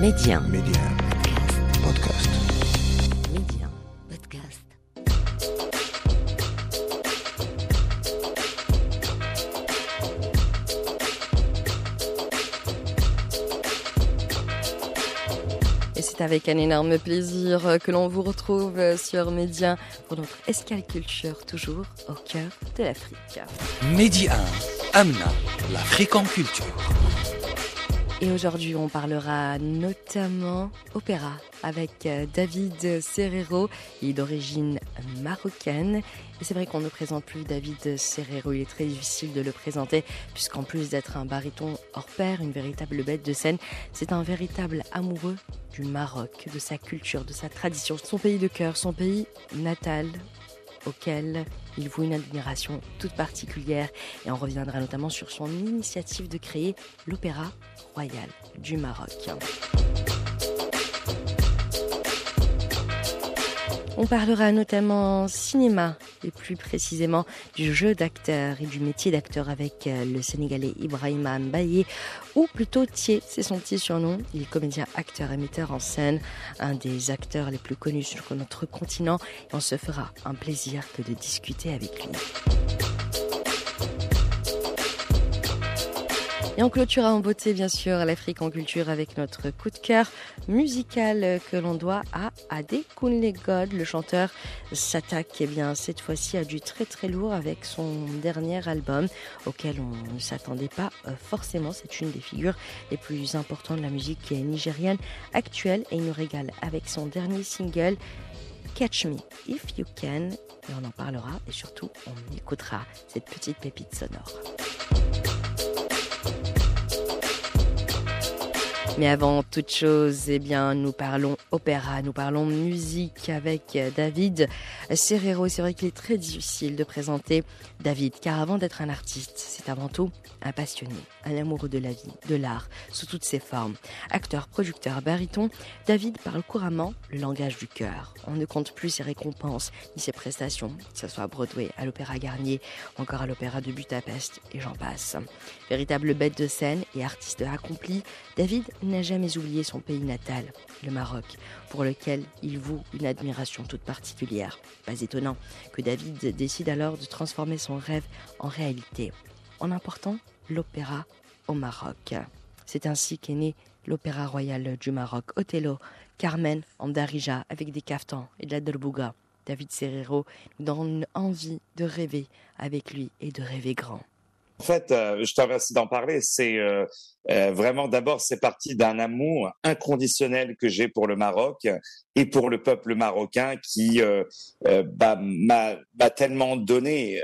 Média. Média. Podcast. Média. Podcast. Et c'est avec un énorme plaisir que l'on vous retrouve sur Média pour notre escale culture, toujours au cœur de l'Afrique. Medi 1, Amna, l'Afrique en culture. Et aujourd'hui, on parlera notamment opéra avec euh, David Serrero. Il est d'origine marocaine. Et c'est vrai qu'on ne présente plus David Serrero. Il est très difficile de le présenter puisqu'en plus d'être un baryton hors pair, une véritable bête de scène, c'est un véritable amoureux du Maroc, de sa culture, de sa tradition, son pays de cœur, son pays natal auquel il voue une admiration toute particulière et on reviendra notamment sur son initiative de créer l'Opéra Royal du Maroc. On parlera notamment cinéma et plus précisément du jeu d'acteur et du métier d'acteur avec euh, le Sénégalais Ibrahima Mbaye ou plutôt Thier, c'est son petit surnom. Il est comédien, acteur et metteur en scène, un des acteurs les plus connus sur notre continent et on se fera un plaisir que de discuter avec lui. Et on clôturera en beauté, bien sûr, l'Afrique en culture avec notre coup de cœur musical que l'on doit à Ade Kunle. Le chanteur s'attaque, eh bien, cette fois-ci à du très très lourd avec son dernier album auquel on ne s'attendait pas euh, forcément. C'est une des figures les plus importantes de la musique nigérienne actuelle et il nous régale avec son dernier single Catch Me If You Can. Et on en parlera et surtout on écoutera cette petite pépite sonore. Mais avant toute chose, eh bien, nous parlons opéra, nous parlons musique avec David Serrero. C'est vrai qu'il est très difficile de présenter David, car avant d'être un artiste, c'est avant tout un passionné, un amoureux de la vie, de l'art, sous toutes ses formes. Acteur, producteur, baryton, David parle couramment le langage du cœur. On ne compte plus ses récompenses ni ses prestations, que ce soit à Broadway, à l'Opéra Garnier, encore à l'Opéra de Budapest, et j'en passe. Véritable bête de scène et artiste accompli, David n'a jamais oublié son pays natal, le Maroc, pour lequel il voue une admiration toute particulière. Pas étonnant que David décide alors de transformer son rêve en réalité, en important l'opéra au Maroc. C'est ainsi qu'est né l'Opéra Royal du Maroc, Othello, Carmen en Darija avec des caftans et de la derbouga. David Serrero nous donne envie de rêver avec lui et de rêver grand. En fait, euh, je te remercie d'en parler. C'est euh, euh, vraiment d'abord, c'est parti d'un amour inconditionnel que j'ai pour le Maroc et pour le peuple marocain qui bah, m'a tellement donné.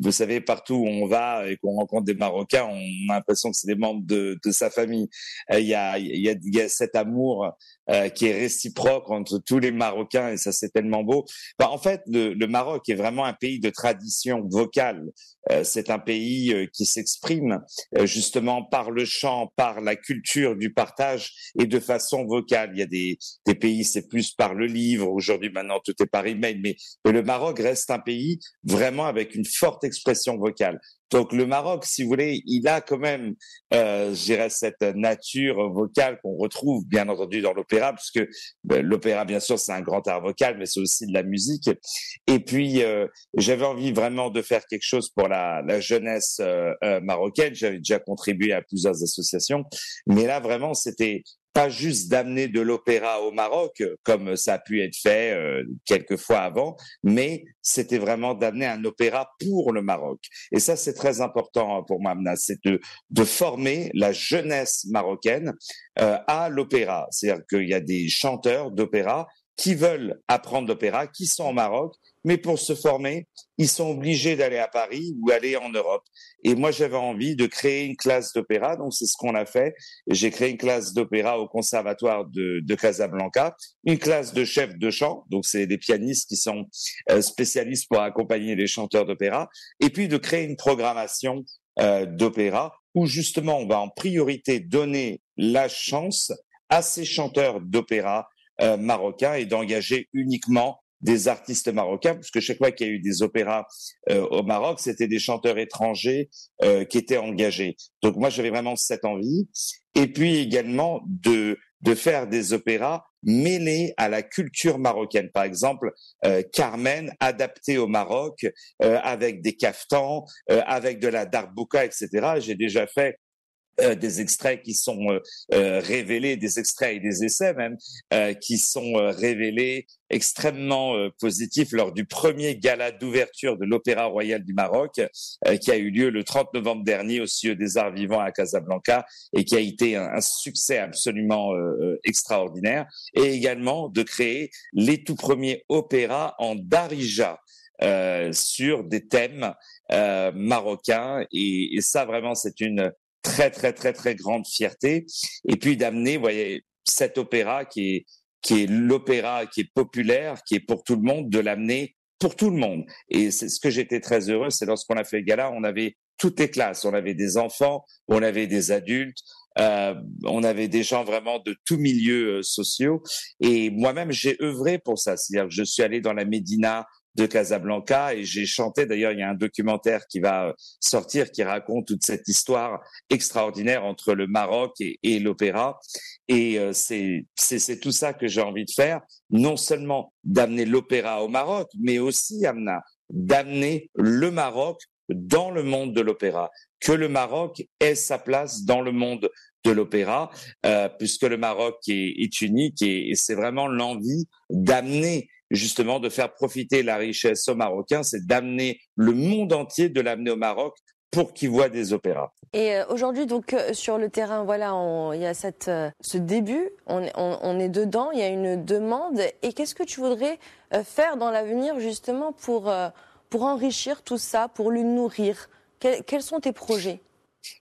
Vous savez, partout où on va et qu'on rencontre des Marocains, on a l'impression que c'est des membres de, sa famille. Il y, a, il, y a, y cet amour euh, qui est réciproque entre tous les Marocains et ça c'est tellement beau. En fait, le, Maroc est vraiment un pays de tradition vocale. Euh, c'est un pays euh, qui s'exprime justement par le chant, par la culture du partage et de façon vocale. Il y a des, des pays, c'est plus par le livre. Aujourd'hui, maintenant, tout est par email, mais, mais le Maroc reste un pays vraiment avec une forte expression vocale. Donc le Maroc, si vous voulez, il a quand même, euh, je dirais, cette nature vocale qu'on retrouve bien entendu dans l'opéra, puisque ben, l'opéra, bien sûr, c'est un grand art vocal, mais c'est aussi de la musique. Et puis, euh, j'avais envie vraiment de faire quelque chose pour la, la jeunesse euh, euh marocaine. J'avais déjà contribué à plusieurs associations, mais là, vraiment, c'était pas juste d'amener de l'opéra au Maroc, comme ça a pu être fait euh, quelques fois avant, mais c'était vraiment d'amener un opéra pour le Maroc. Et ça, c'est très important pour moi, c'est de, de former la jeunesse marocaine euh, à l'opéra. C'est-à-dire qu'il y a des chanteurs d'opéra qui veulent apprendre l'opéra, qui sont au Maroc, mais pour se former, ils sont obligés d'aller à Paris ou aller en Europe. Et moi, j'avais envie de créer une classe d'opéra, donc c'est ce qu'on a fait. J'ai créé une classe d'opéra au Conservatoire de, de, Casablanca, une classe de chefs de chant, donc c'est des pianistes qui sont euh, spécialistes pour accompagner les chanteurs d'opéra, et puis de créer une programmation euh, d'opéra où justement on va en priorité donner la chance à ces chanteurs d'opéra euh, marocains et d'engager uniquement des artistes marocains, puisque chaque fois qu'il y a eu des opéras euh, au Maroc, c'était des chanteurs étrangers euh, qui étaient engagés. Donc moi, j'avais vraiment cette envie. Et puis également de de faire des opéras mêlés à la culture marocaine. Par exemple, euh, Carmen adapté au Maroc euh, avec des caftans, euh, avec de la darbouka, etc. J'ai déjà fait euh, des extraits qui sont euh, euh, révélés, des extraits et des essais même, qui sont révélés extrêmement positifs lors du premier gala d'ouverture de l'Opéra Royal du Maroc, qui a eu lieu le 30 novembre dernier au CIE des Arts Vivants à Casablanca et qui a été un, un succès absolument extraordinaire, et également de créer les tout premiers opéras en darija. Euh, sur des thèmes euh, marocains et, et, ça vraiment c'est une très très très très grande fierté. Et puis d'amener, voyez, cet opéra qui est qui est l'opéra qui est populaire, qui est pour tout le monde, de l'amener pour tout le monde. Et c'est ce que j'étais très heureux, c'est lorsqu'on a fait le gala, on avait toutes les classes, on avait des enfants, on avait des adultes, euh, on avait des gens vraiment de tous milieux euh, sociaux. Et moi-même, j'ai œuvré pour ça. C'est-à-dire que je suis allé dans la Médina de Casablanca et j'ai chanté. D'ailleurs, il y a un documentaire qui va sortir qui raconte toute cette histoire extraordinaire entre le Maroc et, l'opéra. Et euh, c'est tout ça que j'ai envie de faire, non seulement d'amener l'opéra au Maroc, mais aussi d'amener le Maroc dans le monde de l'opéra, que le Maroc ait sa place dans le monde de l'opéra, euh, puisque le Maroc est, unique et c'est vraiment l'envie d'amener justement de faire profiter la richesse aux Marocains, c'est d'amener le monde entier, de l'amener au Maroc pour qu'ils voient des opéras. Et euh, aujourd'hui, donc euh, sur le terrain, voilà, on, il y a cette, euh, ce début, on, on, on, est dedans, il y a une demande. Et qu'est-ce que tu voudrais faire dans l'avenir justement pour, pour enrichir tout ça, pour le nourrir? Quels, quels sont tes projets?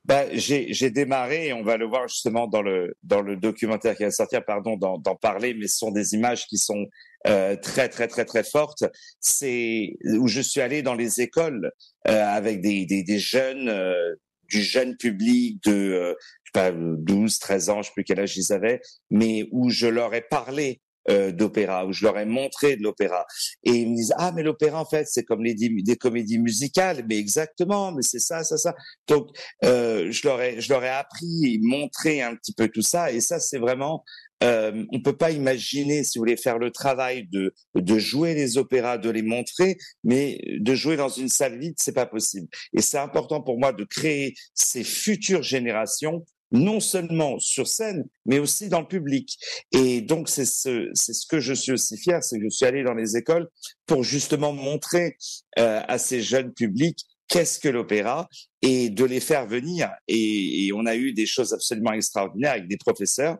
Ben, j'ai démarré, et on va le voir justement dans le, dans le documentaire qui va sortir, pardon, d'en parler, mais ce sont des images qui sont euh, très très très très fortes. C'est où je suis allé dans les écoles euh, avec des, des, des jeunes, euh, du jeune public de euh, je sais pas 12, 13 ans, je sais plus quel âge ils avaient, mais où je leur ai parlé euh, d'opéra, où je leur ai montré de l'opéra. Et ils me disent, ah, mais l'opéra, en fait, c'est comme les des comédies musicales. Mais exactement, mais c'est ça, ça, ça. Donc, euh, je, leur ai, je leur ai appris, montré un petit peu tout ça. Et ça, c'est vraiment euh, on peut pas imaginer, si vous voulez, faire le travail de de jouer les opéras, de les montrer, mais de jouer dans une salle vide, c'est pas possible. Et c'est important pour moi de créer ces futures générations non seulement sur scène, mais aussi dans le public. Et donc, c'est ce, c'est ce que je suis aussi fier, c'est que je suis allé dans les écoles pour justement montrer euh, à ces jeunes publics qu'est-ce que l'opéra et de les faire venir. Et, et, on a eu des choses absolument extraordinaires avec des professeurs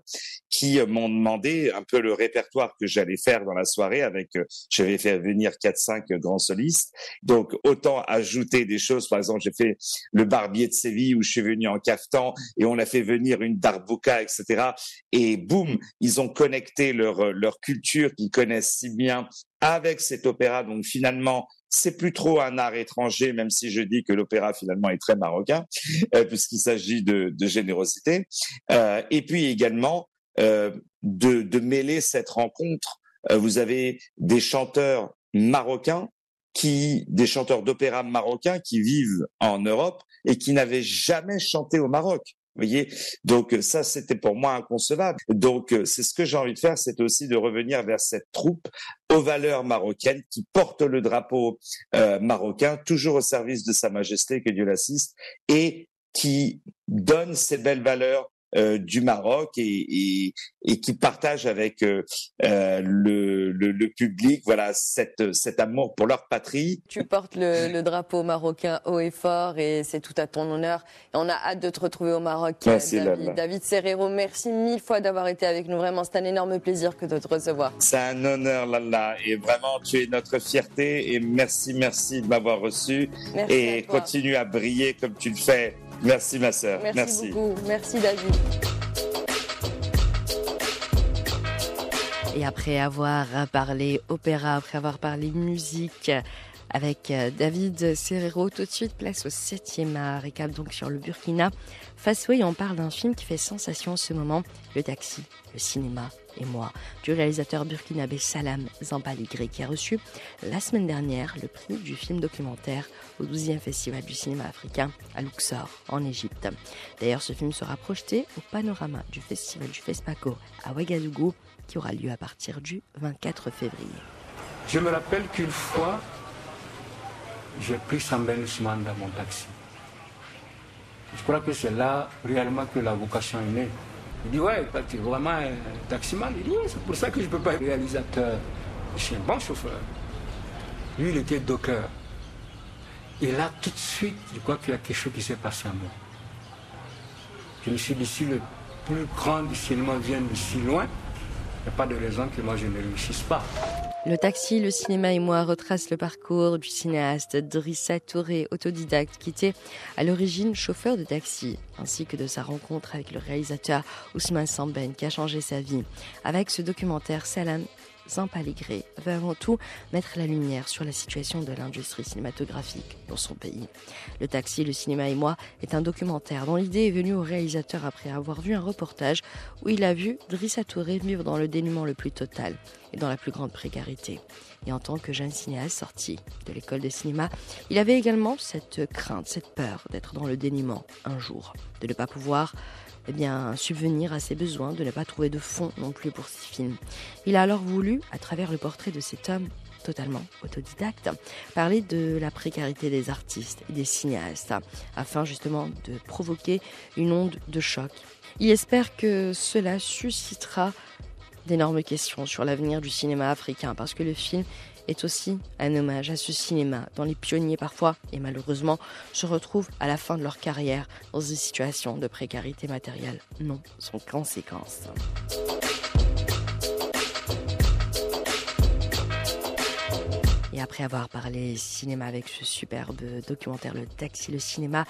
qui m'ont demandé un peu le répertoire que j'allais faire dans la soirée avec, euh, j'avais fait venir quatre cinq grands solistes. Donc, autant ajouter des choses. Par exemple, j'ai fait le Barbier de Séville où je suis venu en caftan et on a fait venir une darbouka, etc. Et boum, ils ont connecté leur, leur culture qu'ils connaissent si bien avec cet opéra. Donc, finalement, c'est plus trop un art étranger, même si je dis que l'opéra finalement est très marocain, euh, puisqu'il s'agit de, de, générosité. Euh, et puis également euh, de, de, mêler cette rencontre. Euh, vous avez des chanteurs marocains qui, des chanteurs d'opéra marocains qui vivent en Europe et qui n'avaient jamais chanté au Maroc. Voyez, donc ça c'était pour moi inconcevable. Donc c'est ce que j'ai envie de faire, c'est aussi de revenir vers cette troupe aux valeurs marocaines qui porte le drapeau euh, marocain toujours au service de Sa Majesté que Dieu l'assiste et qui donne ces belles valeurs euh, du Maroc et, et, et, qui partage avec euh, euh, le, le, le, public voilà cette, cet amour pour leur patrie. Tu portes le, le drapeau marocain haut et fort et c'est tout à ton honneur. Et on a hâte de te retrouver au Maroc. Merci, David, David Serrero, merci mille fois d'avoir été avec nous. Vraiment, c'est un énorme plaisir que de te recevoir. C'est un honneur, Lala. Et vraiment, tu es notre fierté et merci, merci de m'avoir reçu. Merci et continue à briller comme tu le fais Merci ma sœur. Merci, Merci, beaucoup. Merci David. Et après avoir parlé opéra, après avoir parlé musique, avec euh, David Serrero. Tout de suite, place au 7e art. Récap donc sur le Burkina. Faso, on parle d'un film qui fait sensation en ce moment, le taxi, le cinéma et moi, du réalisateur burkinabé Salam Zampaligré, qui a reçu la semaine dernière le prix du film documentaire au 12e Festival du cinéma africain à Luxor, en Égypte. D'ailleurs, ce film sera projeté au panorama du Festival du FESPACO à Ouagadougou, qui aura lieu à partir du 24 février. Je me rappelle qu'une fois, j'ai pris Sambel Ousmane dans mon taxi. Je crois que c'est là réellement que la vocation est née. Il dit Ouais, tu es vraiment un taximan. Il dit Oui, c'est pour ça que je ne peux pas être réalisateur. Je suis un bon chauffeur. Lui, il était docker. Et là, tout de suite, je crois qu'il y a quelque chose qui s'est passé à moi. Je me suis dit Si le plus grand cinéma vient de si loin, il n'y a pas de raison que moi je ne réussisse pas. Le taxi, le cinéma et moi retracent le parcours du cinéaste Drissa Touré, autodidacte, qui était à l'origine chauffeur de taxi, ainsi que de sa rencontre avec le réalisateur Ousmane Samben, qui a changé sa vie. Avec ce documentaire, Salam Zampaligré veut avant tout mettre la lumière sur la situation de l'industrie cinématographique dans son pays. Le taxi, le cinéma et moi est un documentaire dont l'idée est venue au réalisateur après avoir vu un reportage où il a vu Drissa Touré vivre dans le dénuement le plus total et dans la plus grande précarité. Et en tant que jeune cinéaste sorti de l'école de cinéma, il avait également cette crainte, cette peur d'être dans le dénuement un jour, de ne pas pouvoir eh bien, subvenir à ses besoins, de ne pas trouver de fond non plus pour ses films. Il a alors voulu, à travers le portrait de cet homme totalement autodidacte, parler de la précarité des artistes et des cinéastes, afin justement de provoquer une onde de choc. Il espère que cela suscitera d'énormes questions sur l'avenir du cinéma africain, parce que le film est aussi un hommage à ce cinéma dont les pionniers parfois, et malheureusement, se retrouvent à la fin de leur carrière dans une situation de précarité matérielle non sans conséquence. Et après avoir parlé cinéma avec ce superbe documentaire Le Taxi, le cinéma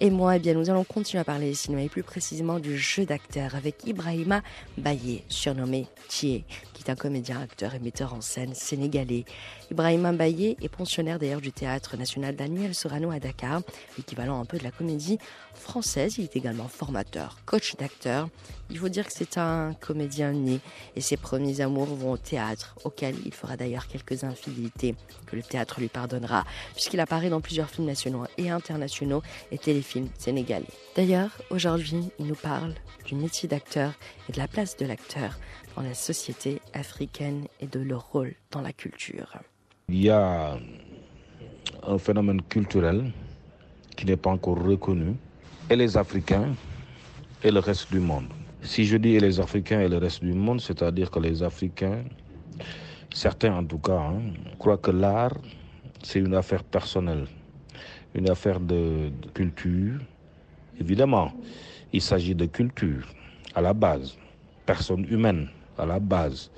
et moi, eh bien, nous allons continuer à parler cinéma et plus précisément du jeu d'acteur avec Ibrahima Baye, surnommé Thier, qui est un comédien, acteur et metteur en scène sénégalais. Ibrahima Baye est pensionnaire d'ailleurs du théâtre national Daniel Sorano à Dakar, l'équivalent un peu de la comédie française. Il est également formateur, coach d'acteur. Il faut dire que c'est un comédien né et ses premiers amours vont au théâtre, auquel il fera d'ailleurs quelques infidélités que le théâtre lui pardonnera, puisqu'il apparaît dans plusieurs films nationaux et internationaux et téléfilms sénégalais. D'ailleurs, aujourd'hui, il nous parle du métier d'acteur et de la place de l'acteur dans la société africaine et de leur rôle dans la culture. Il y a un phénomène culturel qui n'est pas encore reconnu, et les Africains et le reste du monde. Si je dis les Africains et le reste du monde, c'est-à-dire que les Africains certains en tout cas, hein, croient que l'art, c'est une affaire personnelle, une affaire de, culture. Évidemment, il s'agit de culture à la base, personne humaine à la base,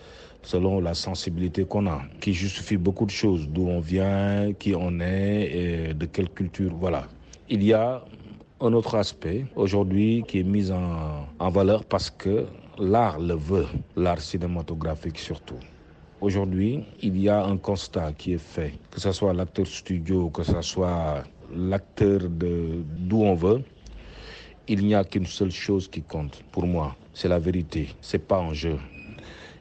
selon la sensibilité qu'on a, qui justifie beaucoup de choses, d'où on vient, qui on est, et de quelle culture, voilà. Il y a un autre aspect aujourd'hui qui est mis en, en valeur parce que l'art le veut, l'art cinématographique surtout. Aujourd'hui, il y a un constat qui est fait, que ce soit l'acteur studio, que ce soit l'acteur d'où on veut, il n'y a qu'une seule chose qui compte pour moi, c'est la vérité. C'est pas un jeu.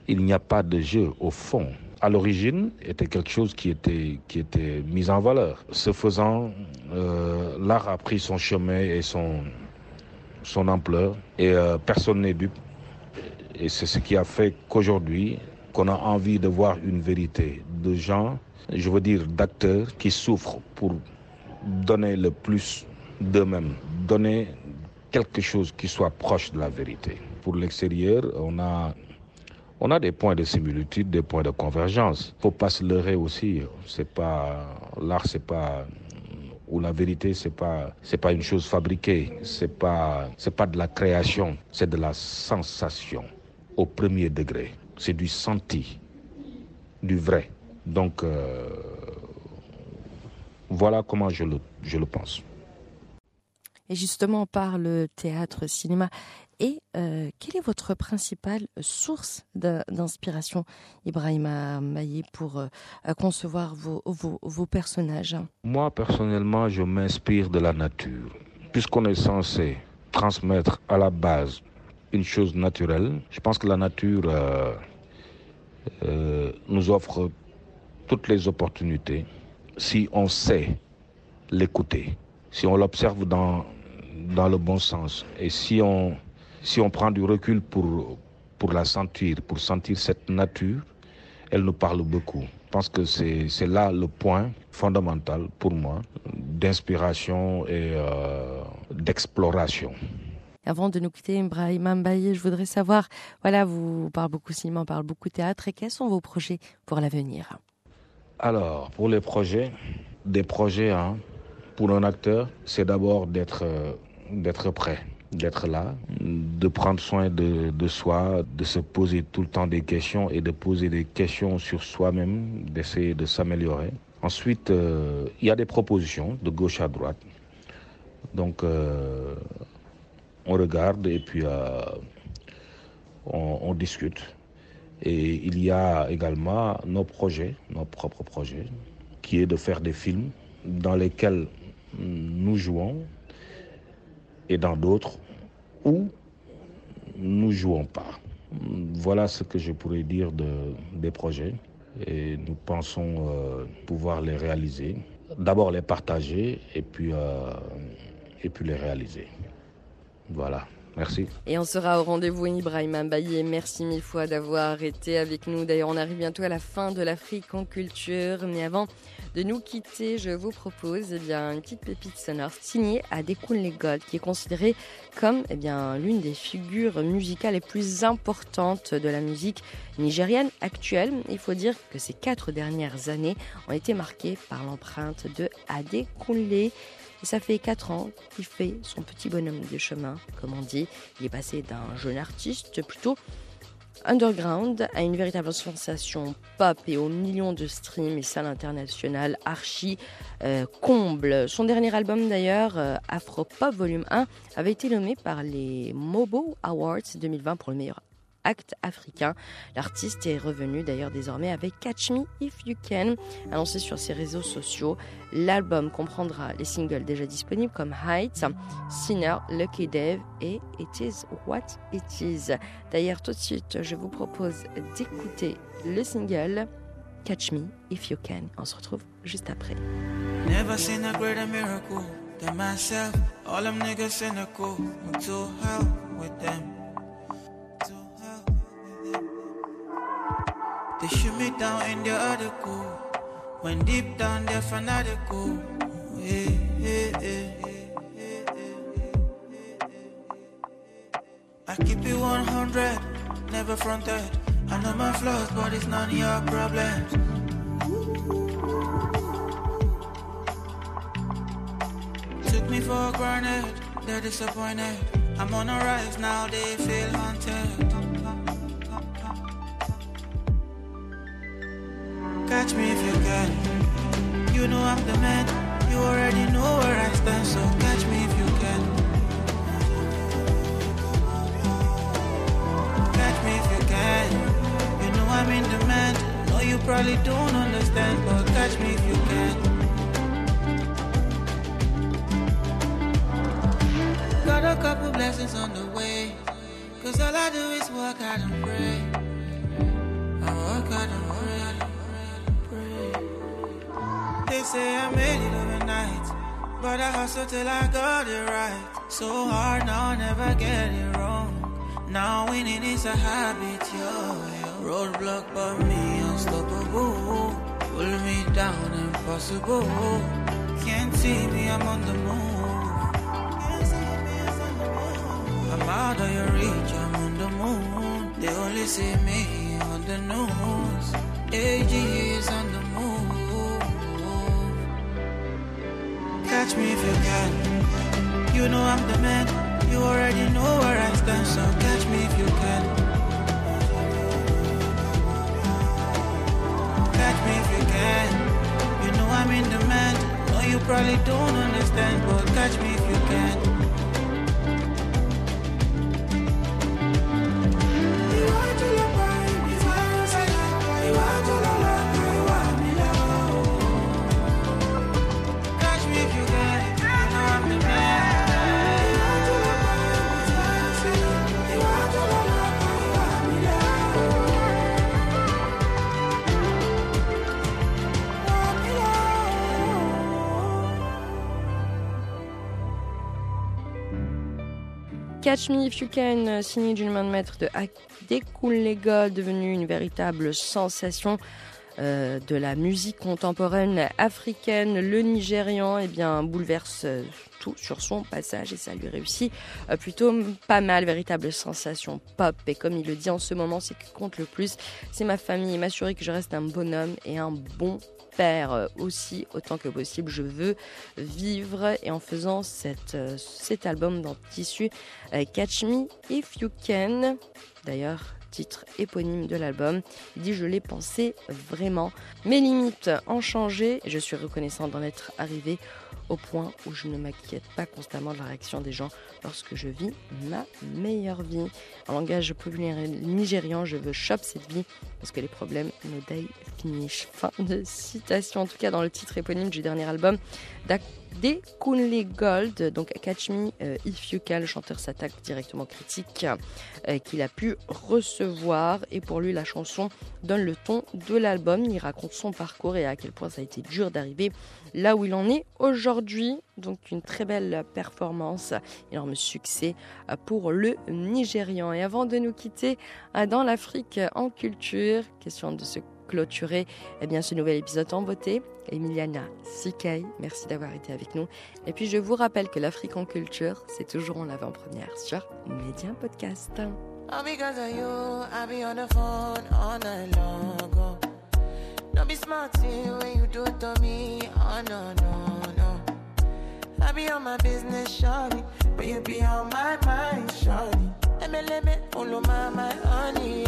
Il n'y a pas de jeu au fond. À l'origine, était quelque chose qui était qui était mis en valeur. Ce faisant, euh, l'art a pris son chemin et son son ampleur et euh, personne n'est dupe. Et c'est ce qui a fait qu'aujourd'hui, qu'on a envie de voir une vérité de gens, je veux dire d'acteurs qui souffrent pour donner le plus d'eux-mêmes, donner quelque chose qui soit proche de la vérité. Pour l'extérieur, on a on a des points de similitude, des points de convergence. Faut pas se leurrer aussi. C'est pas l'art, c'est pas ou la vérité, c'est pas c'est pas une chose fabriquée. C'est pas c'est pas de la création, c'est de la sensation au premier degré c'est du senti, du vrai. Donc, euh, voilà comment je le, je le pense. Et justement, par le théâtre, cinéma Et euh, quelle est votre principale source d'inspiration, Ibrahima Maillé, pour euh, concevoir vos, personnages? Moi, personnellement, je m'inspire de la nature. Puisqu'on est censé transmettre à la base une chose naturelle, je pense que la nature euh, nous offre toutes les opportunités si on sait l'écouter, si on l'observe dans, dans le bon sens et si on, si on prend du recul pour, pour la sentir, pour sentir cette nature, elle nous parle beaucoup. Je pense que c'est là le point fondamental pour moi d'inspiration et euh, d'exploration. Avant de nous quitter, Ibrahim Mbaye, je voudrais savoir, voilà, vous parlez beaucoup cinéma, on parle beaucoup théâtre, et quels sont vos projets pour l'avenir? Alors, pour les projets, des projets, hein, pour un acteur, c'est d'abord d'être d'être prêt, d'être là, de prendre soin de, soi, de se poser tout le temps des questions et de poser des questions sur soi-même, d'essayer de s'améliorer. Ensuite, euh, il y a des propositions de gauche à droite. Donc, euh, on regarde et puis euh, on, discute. Et il y a également nos projets, nos propres projets, qui est de faire des films dans lesquels nous jouons et dans d'autres où nous jouons pas. Voilà ce que je pourrais dire de, des projets et nous pensons euh, pouvoir les réaliser. D'abord les partager et puis, euh, et puis les réaliser. Voilà. Merci. Et on sera au rendez-vous Ibrahim Mbaye. Merci mille fois d'avoir été avec nous. D'ailleurs, on arrive bientôt à la fin de l'Afrique en culture. Mais avant de nous quitter, je vous propose eh bien, une petite pépite sonore signée à Dekun Gold, qui est considérée comme eh bien, l'une des figures musicales les plus importantes de la musique nigérienne actuelle. Il faut dire que ces quatre dernières années ont été marquées par l'empreinte de Adekunle. Et ça fait 4 ans qu'il fait son petit bonhomme de chemin, comme on dit. Il est passé d'un jeune artiste plutôt underground à une véritable sensation pop et aux millions de streams et salles internationales archi euh, comble. Son dernier album d'ailleurs, euh, Afro Pop Volume 1, avait été nommé par les Mobo Awards 2020 pour le meilleur acte africain. L'artiste est revenu d'ailleurs désormais avec Catch Me If You Can, annoncé sur ses réseaux sociaux. L'album comprendra les singles déjà disponibles comme Heights, Sinner, Lucky Dave et It Is What It Is. D'ailleurs, tout de suite, je vous propose d'écouter le single Catch Me If You Can. On se retrouve juste après. Never seen a greater miracle than myself. All them niggas cynical. I'm too hell with them? They shoot me down in the article. When deep down they're fanatical. Yeah, yeah, yeah. I keep it 100, never fronted. I know my flaws, but it's none of your problems. Took me for granted, they're disappointed. I'm on a rise now, they feel haunted. Catch me if you can. You know I'm the man, you already know where I stand, so catch me if you can. Catch me if you can. You know I'm in demand. No, you probably don't understand, but catch me if you can. Got a couple blessings on the way. Cause all I do is work out and pray. Say I made it overnight, but I hustle till I got it right. So hard now, I never get it wrong. Now winning is a habit, yo. yo. Roadblock, but me unstoppable. Pull me down, impossible. Can't see me, I'm on the move. I'm out of your reach, I'm on the moon. They only see me on the news. AG is on the catch me if you can. You know I'm the man, you already know where I stand, so catch me if you can. Catch me if you can. You know I'm in demand. No, you probably don't understand, but catch me if you can. Catch Me If You Can, signé d'une main de maître de Adekunle devenu une véritable sensation. Euh, de la musique contemporaine africaine, le Nigérian, eh bien, bouleverse euh, tout sur son passage et ça lui réussit euh, plutôt pas mal, véritable sensation pop. Et comme il le dit en ce moment, c'est qui compte le plus, c'est ma famille m'assurer que je reste un bonhomme et un bon père aussi autant que possible. Je veux vivre et en faisant cet album dans tissu Catch Me If You Can. D'ailleurs, titre éponyme de l'album. Il dit Je l'ai pensé vraiment. Mes limites ont changé je suis reconnaissant d'en être arrivé au point où je ne m'inquiète pas constamment de la réaction des gens lorsque je vis ma meilleure vie. En langage populaire nigérian, je veux chop cette vie parce que les problèmes no day finish. Fin de citation, en tout cas dans le titre éponyme du dernier album des Kunle Gold, donc Catch Me euh, If You Can, le chanteur s'attaque directement critique euh, qu'il a pu recevoir et pour lui la chanson donne le ton de l'album, il raconte son parcours et à quel point ça a été dur d'arriver là où il en est aujourd'hui. Donc une très belle performance, énorme succès euh, pour le Nigérian. Et avant de nous quitter dans l'Afrique en culture, question de se clôturer eh bien, ce nouvel épisode en beauté. Emiliana Sikei, merci d'avoir été avec nous. Et puis je vous rappelle que l'Afrique en culture, c'est toujours en avant-première sur Média Podcast. All because of you, I be on the phone all night long. Don't be smart when you do it to me. Oh be on my business, shawty. But you be on my mind, shawty. Let me, follow my, my honey,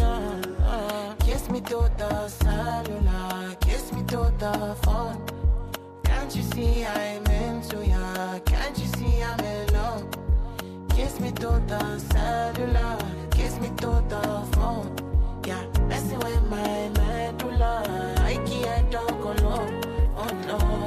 to the cellular, kiss me to the phone. Can't you see I'm into ya? Can't you see I'm in love? Kiss me to the cellular, kiss me to the phone. Yeah, messing with my medulla. I can't talk alone. Oh no.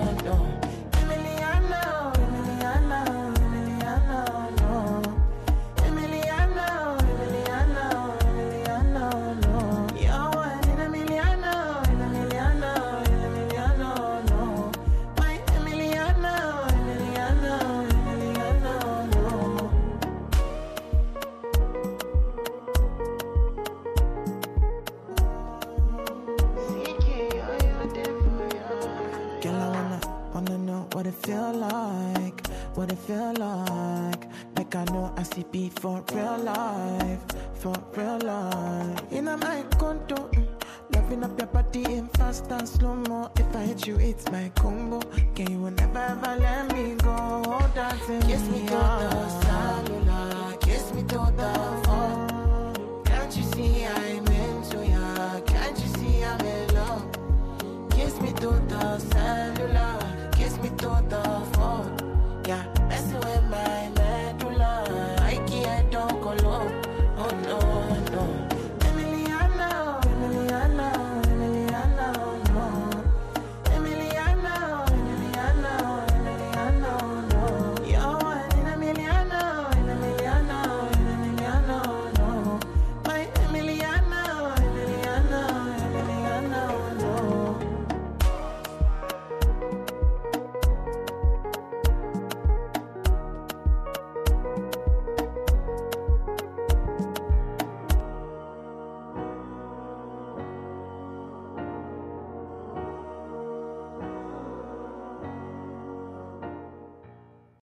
For real life, for real life. In a my condo, mm, loving up your body in fast and slow mo. If I hit you, it's my combo. Can you never ever let me go? Dancing kiss me to the cellular, kiss me to the